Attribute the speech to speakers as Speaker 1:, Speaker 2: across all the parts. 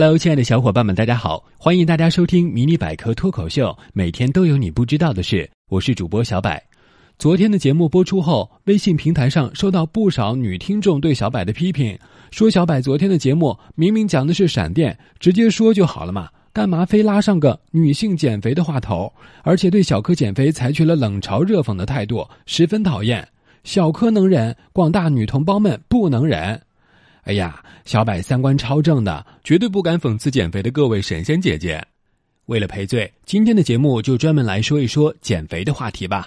Speaker 1: Hello，亲爱的小伙伴们，大家好！欢迎大家收听《迷你百科脱口秀》，每天都有你不知道的事。我是主播小柏。昨天的节目播出后，微信平台上收到不少女听众对小柏的批评，说小柏昨天的节目明明讲的是闪电，直接说就好了嘛，干嘛非拉上个女性减肥的话头？而且对小柯减肥采取了冷嘲热讽的态度，十分讨厌。小柯能忍，广大女同胞们不能忍。哎呀，小柏三观超正的，绝对不敢讽刺减肥的各位神仙姐姐。为了赔罪，今天的节目就专门来说一说减肥的话题吧。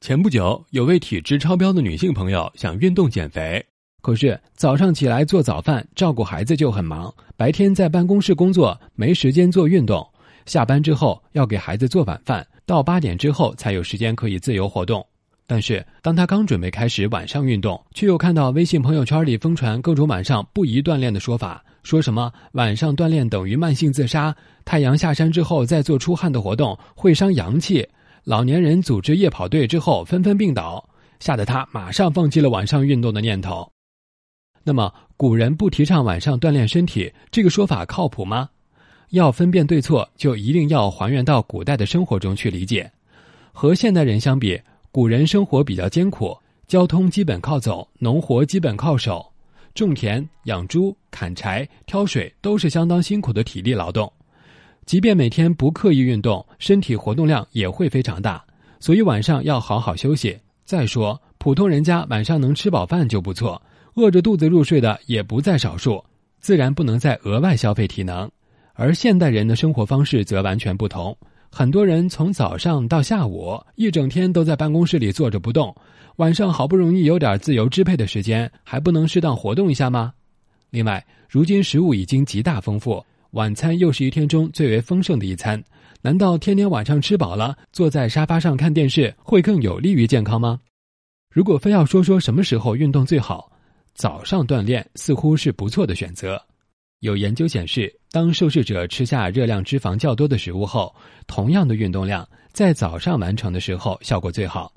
Speaker 1: 前不久，有位体质超标的女性朋友想运动减肥，可是早上起来做早饭、照顾孩子就很忙，白天在办公室工作没时间做运动，下班之后要给孩子做晚饭，到八点之后才有时间可以自由活动。但是，当他刚准备开始晚上运动，却又看到微信朋友圈里疯传各种晚上不宜锻炼的说法，说什么晚上锻炼等于慢性自杀，太阳下山之后再做出汗的活动会伤阳气，老年人组织夜跑队之后纷纷病倒，吓得他马上放弃了晚上运动的念头。那么，古人不提倡晚上锻炼身体，这个说法靠谱吗？要分辨对错，就一定要还原到古代的生活中去理解，和现代人相比。古人生活比较艰苦，交通基本靠走，农活基本靠手，种田、养猪、砍柴、挑水都是相当辛苦的体力劳动。即便每天不刻意运动，身体活动量也会非常大。所以晚上要好好休息。再说，普通人家晚上能吃饱饭就不错，饿着肚子入睡的也不在少数，自然不能再额外消费体能。而现代人的生活方式则完全不同。很多人从早上到下午一整天都在办公室里坐着不动，晚上好不容易有点自由支配的时间，还不能适当活动一下吗？另外，如今食物已经极大丰富，晚餐又是一天中最为丰盛的一餐，难道天天晚上吃饱了坐在沙发上看电视会更有利于健康吗？如果非要说说什么时候运动最好，早上锻炼似乎是不错的选择。有研究显示，当受试者吃下热量、脂肪较多的食物后，同样的运动量，在早上完成的时候效果最好，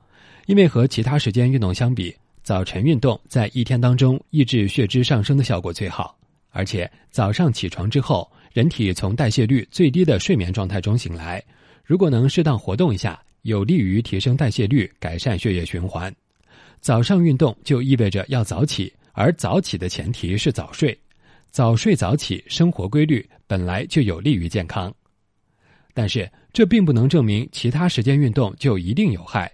Speaker 1: 因为和其他时间运动相比，早晨运动在一天当中抑制血脂上升的效果最好。而且早上起床之后，人体从代谢率最低的睡眠状态中醒来，如果能适当活动一下，有利于提升代谢率，改善血液循环。早上运动就意味着要早起，而早起的前提是早睡。早睡早起，生活规律本来就有利于健康，但是这并不能证明其他时间运动就一定有害，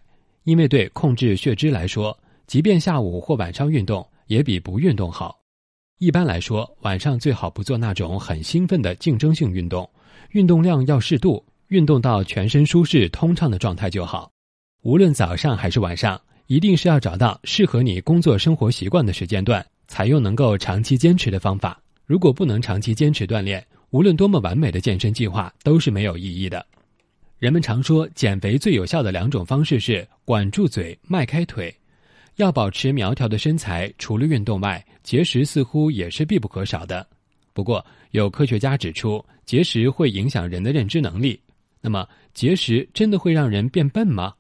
Speaker 1: 因为对控制血脂来说，即便下午或晚上运动也比不运动好。一般来说，晚上最好不做那种很兴奋的竞争性运动，运动量要适度，运动到全身舒适通畅的状态就好。无论早上还是晚上，一定是要找到适合你工作生活习惯的时间段，采用能够长期坚持的方法。如果不能长期坚持锻炼，无论多么完美的健身计划都是没有意义的。人们常说，减肥最有效的两种方式是管住嘴、迈开腿。要保持苗条的身材，除了运动外，节食似乎也是必不可少的。不过，有科学家指出，节食会影响人的认知能力。那么，节食真的会让人变笨吗？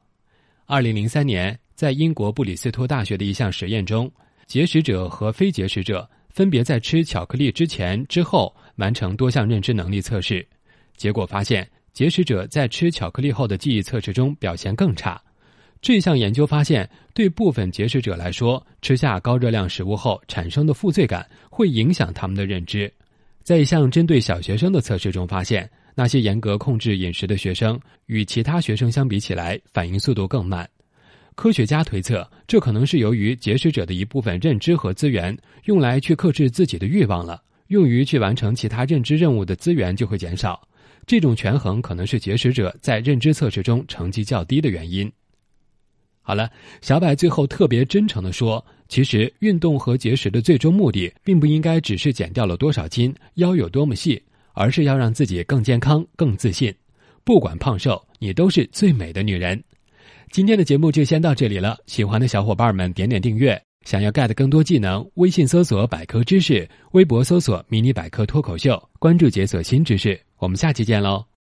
Speaker 1: 二零零三年，在英国布里斯托大学的一项实验中，节食者和非节食者。分别在吃巧克力之前、之后完成多项认知能力测试，结果发现，节食者在吃巧克力后的记忆测试中表现更差。这项研究发现，对部分节食者来说，吃下高热量食物后产生的负罪感会影响他们的认知。在一项针对小学生的测试中发现，那些严格控制饮食的学生与其他学生相比起来，反应速度更慢。科学家推测，这可能是由于节食者的一部分认知和资源用来去克制自己的欲望了，用于去完成其他认知任务的资源就会减少。这种权衡可能是节食者在认知测试中成绩较低的原因。好了，小柏最后特别真诚的说，其实运动和节食的最终目的，并不应该只是减掉了多少斤、腰有多么细，而是要让自己更健康、更自信。不管胖瘦，你都是最美的女人。今天的节目就先到这里了，喜欢的小伙伴们点点订阅。想要 get 更多技能，微信搜索百科知识，微博搜索迷你百科脱口秀，关注解锁新知识。我们下期见喽！